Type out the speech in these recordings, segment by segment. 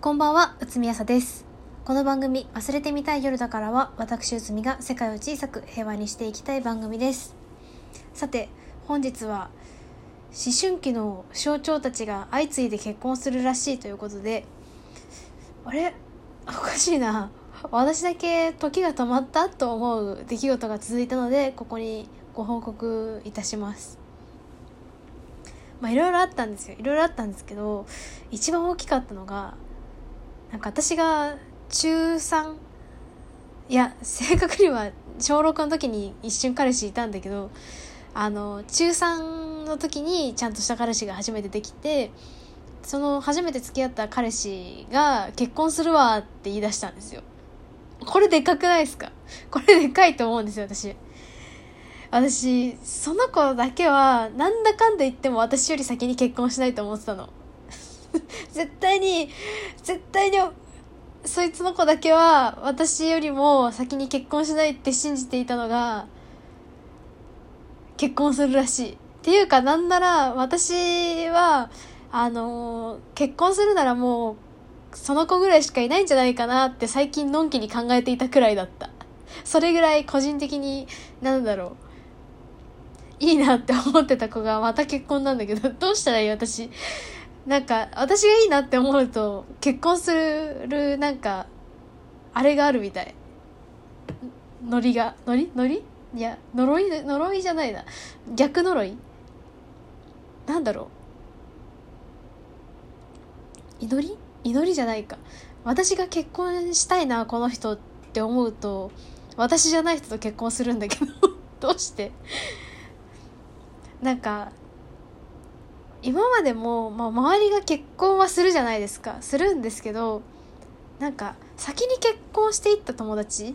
こんばんは、うつみやさです。この番組、忘れてみたい夜だからは、私うつみが世界を小さく平和にしていきたい番組です。さて、本日は、思春期の象徴たちが相次いで結婚するらしいということで、あれ？おかしいな。私だけ時が止まったと思う出来事が続いたので、ここにご報告いたします。まあいろいろあったんですよ。いろいろあったんですけど、一番大きかったのが、なんか私が中3いや 正確には小6の時に一瞬彼氏いたんだけどあの中3の時にちゃんとした彼氏が初めてできてその初めて付き合った彼氏が結婚するわって言い出したんですよ。これでかくないですか？これでかいと思うんですよ私。私その子だけはなんだかんだ言っても私より先に結婚しないと思ってたの。絶対に絶対にそいつの子だけは私よりも先に結婚しないって信じていたのが結婚するらしい。っていうかなんなら私はあの結婚するならもうその子ぐらいしかいないんじゃないかなって最近のんきに考えていたくらいだった。それぐらい個人的になんだろう。いいなって思ってた子がまた結婚なんだけどどうしたらいい私。なんか私がいいなって思うと結婚するなんかあれがあるみたい。ノリが。ノリ？ノリ？いや呪い呪いじゃないな。逆呪い？なんだろう。祈り？祈りじゃないか。私が結婚したいなこの人って思うと私じゃない人と結婚するんだけど。どうして？なんか今までも、まあ、周りが結婚はするじゃないですかするんですけどなんか先に結婚していった友達っ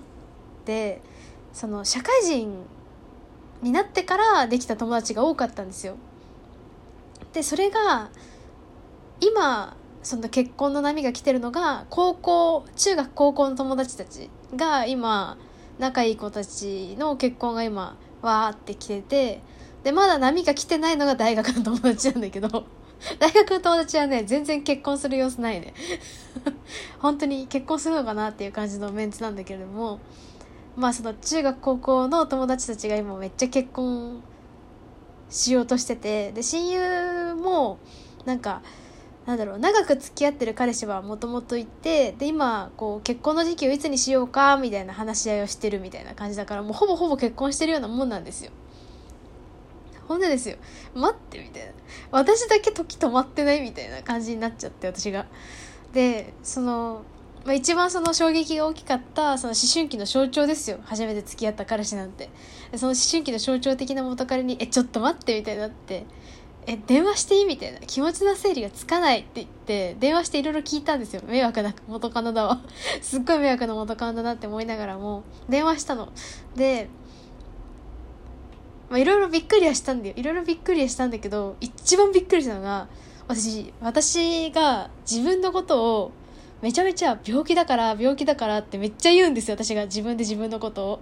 てその社会人になってからできた友達が多かったんですよ。でそれが今その結婚の波が来てるのが高校中学高校の友達たちが今仲いい子たちの結婚が今わーって来ててでまだ波が来てないのが大学の友達なんだけど 大学の友達はね全然結婚する様子ないね。本当に結婚するのかなっていう感じのメンツなんだけれどもまあその中学高校の友達たちが今めっちゃ結婚しようとしててで親友もなんかなんだろう長く付き合ってる彼氏はもともといてで今こう結婚の時期をいつにしようかみたいな話し合いをしてるみたいな感じだからもうほぼほぼ結婚してるようなもんなんですよ。ほんでですよ。待ってみたいな。私だけ時止まってないみたいな感じになっちゃって私が。でその、まあ、一番その衝撃が大きかったその思春期の象徴ですよ。初めて付き合った彼氏なんて。その思春期の象徴的な元彼に「えちょっと待って」みたいになって「え電話していい?」みたいな。気持ちの整理がつかないって言って電話していろいろ聞いたんですよ。迷惑な元カノだわ。すっごい迷惑な元カノだなって思いながらも電話したの。でまあ、いろいろびっくりはしたんだよ。いろいろびっくりはしたんだけど一番びっくりしたのが私私が自分のことをめちゃめちゃ病気だから病気だからってめっちゃ言うんですよ。私が自分で自分のことを。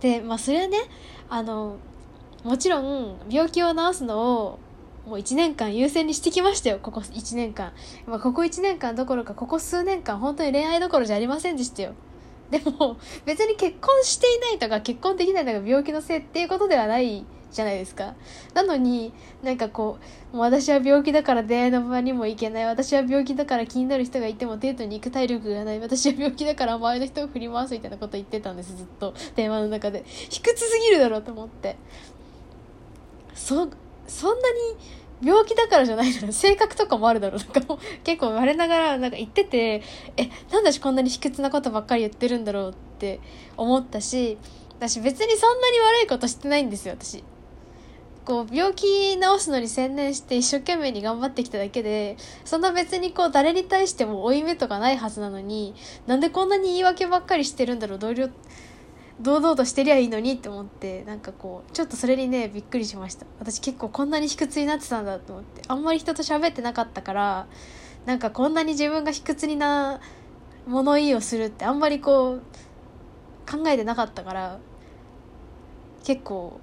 でまあそれはねあのもちろん病気を治すのをもう1年間優先にしてきましたよ。ここ1年間、まあ、ここ1年間どころかここ数年間本当に恋愛どころじゃありませんでしたよ。でも別に結婚していないとか結婚できないのが病気のせいっていうことではないじゃないですか。なのになんかこうもう私は病気だから出会いの場にも行けない。私は病気だから気になる人がいてもデートに行く体力がない。私は病気だから周りの人を振り回すみたいなこと言ってたんです。ずっと。電話の中で。卑屈すぎるだろうと思って。そそんなに病気だからじゃないだろ性格とかもあるだろう。なんかもう結構我ながらなんか言っててえなんで私こんなに卑屈なことばっかり言ってるんだろうって思ったし私別にそんなに悪いことしてないんですよ私。こう病気治すのに専念して一生懸命に頑張ってきただけでそんな別にこう誰に対しても負い目とかないはずなのになんでこんなに言い訳ばっかりしてるんだろう。同僚堂々としてりゃいいのにって思ってなんかこうちょっとそれにねびっくりしました。私結構こんなに卑屈になってたんだと思って。あんまり人と喋ってなかったからなんかこんなに自分が卑屈にな物言いをするってあんまりこう考えてなかったから結構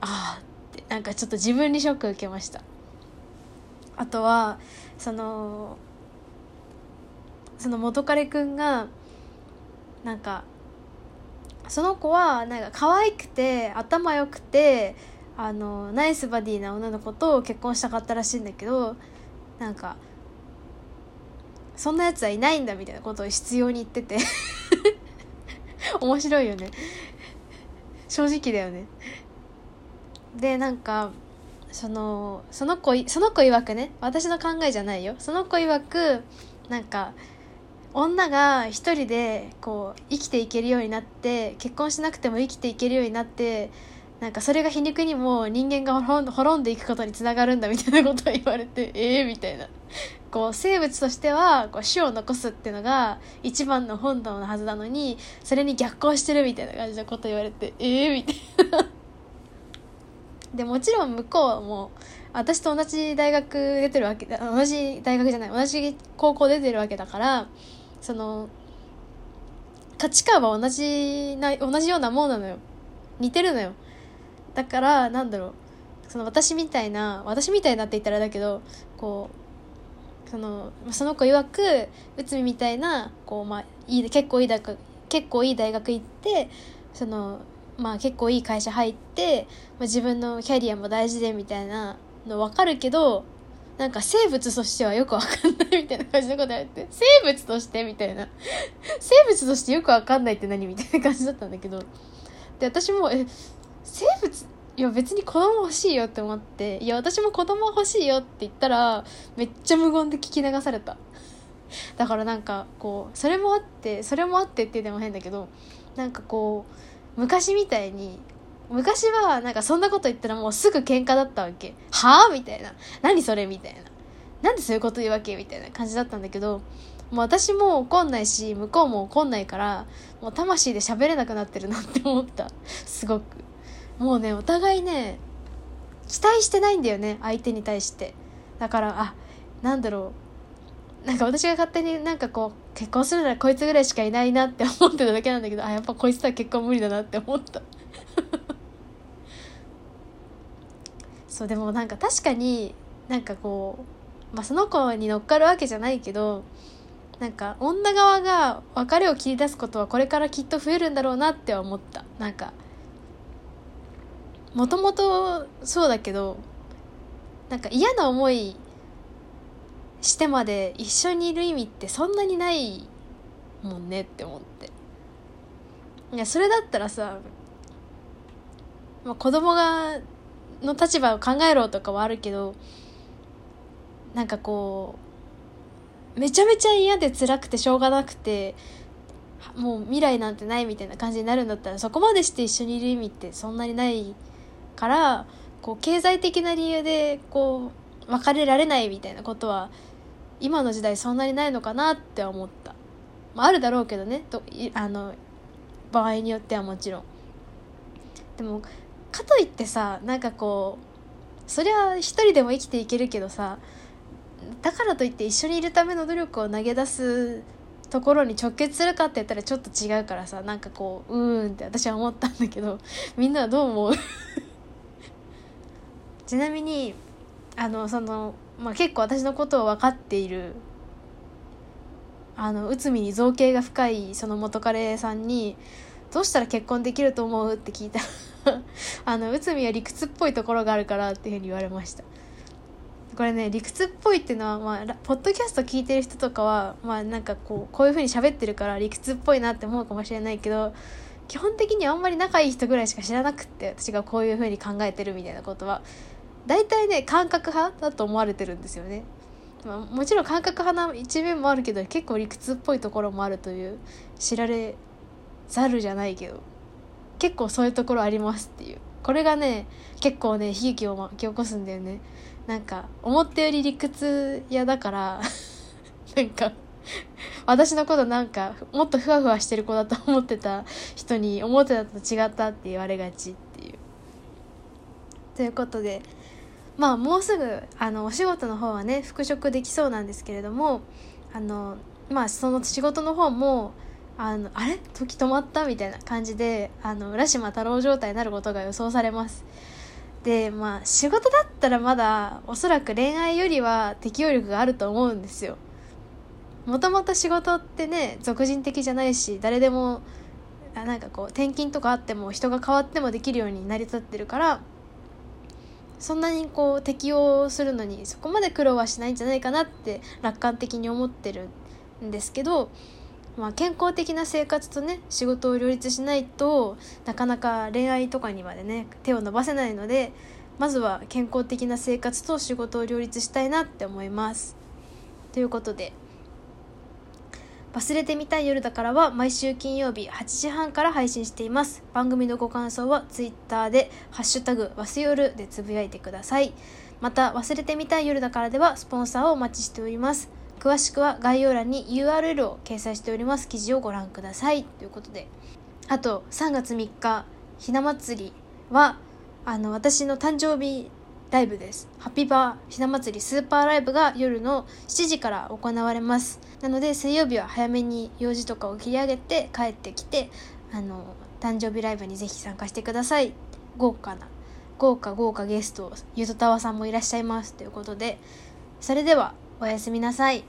ああってなんかちょっと自分にショック受けました。あとはそのその元彼くんがなんかその子はなんか可愛くて頭良くてあのナイスバディな女の子と結婚したかったらしいんだけどなんかそんなやつはいないんだみたいなことを必要に言ってて。面白いよね。正直だよね。でなんかそのその子その子曰くね私の考えじゃないよ。その子曰くなんか女が一人でこう生きていけるようになって結婚しなくても生きていけるようになってなんかそれが皮肉にも人間が滅んでいくことにつながるんだみたいなことを言われてええー、みたいな。こう生物としてはこう種を残すっていうのが一番の本能のはずなのにそれに逆行してるみたいな感じのこと言われてええー、みたいな。でもちろん向こうはもう私と同じ大学出てるわけ同じ大学じゃない同じ高校出てるわけだからその価値観は同じな同じようなもんなのよ。似てるのよ。だからなんだろう。その私みたいな私みたいなって言ったらだけどこうそのその子曰く内海みたいなこう、まあ、いい結構いい大学結構いい大学行ってそのまあ結構いい会社入って、まあ、自分のキャリアも大事でみたいなの分かるけどなんか生物としてはよくわかんないみたいな感じのこと言われて生物としてみたいな。生物としてよくわかんないって何みたいな感じだったんだけど。で私もえ生物いや別に子供欲しいよって思っていや私も子供欲しいよって言ったらめっちゃ無言で聞き流された。だからなんかこうそれもあってそれもあってってでも変だけどなんかこう昔みたいに昔はなんかそんなこと言ったらもうすぐ喧嘩だったわけ。はあ？みたいな。何それ？みたいな。なんでそういうこと言うわけ？みたいな感じだったんだけどもう私も怒んないし向こうも怒んないからもう魂で喋れなくなってるなって思った。すごく。もうねお互いね期待してないんだよね相手に対して。だからあなんだろう。なんか私が勝手になんかこう結婚するならこいつぐらいしかいないなって思ってただけなんだけどあやっぱこいつとは結婚無理だなって思った。そうでもなんか確かになんかこう、まあ、その子に乗っかるわけじゃないけどなんか女側が別れを切り出すことはこれからきっと増えるんだろうなって思った。なんかもともとそうだけどなんか嫌な思いしてまで一緒にいる意味ってそんなにないもんねって思って。いやそれだったらさ、まあ、子供がの立場を考えろとかはあるけどなんかこうめちゃめちゃ嫌で辛くてしょうがなくてもう未来なんてないみたいな感じになるんだったらそこまでして一緒にいる意味ってそんなにないからこう経済的な理由でこう別れられないみたいなことは今の時代そんなにないのかなって思った、まあ、あるだろうけどね。とあの場合によってはもちろん。でもかといってさなんかこうそりゃ一人でも生きていけるけどさだからといって一緒にいるための努力を投げ出すところに直結するかって言ったらちょっと違うからさなんかこううーんって私は思ったんだけどみんなはどう思う？ちなみにあのその、まあ、結構私のことを分かっているあの内海に造形が深いその元彼さんに「どうしたら結婚できると思う?」って聞いた あの内海は理屈っぽいところがあるからっていうふうに言われました。これね理屈っぽいっていうのは、まあ、ポッドキャスト聞いてる人とかはまあなんかこうこういうふうに喋ってるから理屈っぽいなって思うかもしれないけど基本的にあんまり仲いい人ぐらいしか知らなくって私がこういうふうに考えてるみたいなことは。大体ね感覚派だと思われてるんですよね、まあ、もちろん感覚派な一面もあるけど結構理屈っぽいところもあるという知られざるじゃないけど。結構そういうところありますっていうこれがね結構ね悲劇を巻き起こすんだよねなんか思ったより理屈屋だから なんか私のことなんかもっとふわふわしてる子だと思ってた人に思ってたと違ったって言われがちっていう。ということでまあもうすぐあのお仕事の方はね復職できそうなんですけれどもあのまあその仕事の方もあのあれ？時止まった？みたいな感じであの浦島太郎状態になることが予想されます。でまあ仕事だったらまだおそらく恋愛よりは適応力があると思うんですよ。もともと仕事ってね俗人的じゃないし誰でもあなんかこう転勤とかあっても人が変わってもできるように成り立ってるからそんなにこう適応するのにそこまで苦労はしないんじゃないかなって楽観的に思ってるんですけど、まあ、健康的な生活とね仕事を両立しないとなかなか恋愛とかにまでね手を伸ばせないのでまずは健康的な生活と仕事を両立したいなって思います。ということで忘れてみたい夜だからは毎週金曜日8時半から配信しています。番組のご感想は Twitter でハッシュタグわす夜でつぶやいてください。また忘れてみたい夜だからではスポンサーをお待ちしております。詳しくは概要欄に URL を掲載しております記事をご覧ください。ということで。あと3月3日ひな祭りはあの私の誕生日ライブです。ハッピーバーひな祭りスーパーライブが夜の7時から行われます。なので水曜日は早めに用事とかを切り上げて帰ってきて、あの、誕生日ライブにぜひ参加してください。豪華な、豪華豪華ゲスト、ゆとたわさんもいらっしゃいます。ということで、それではおやすみなさい。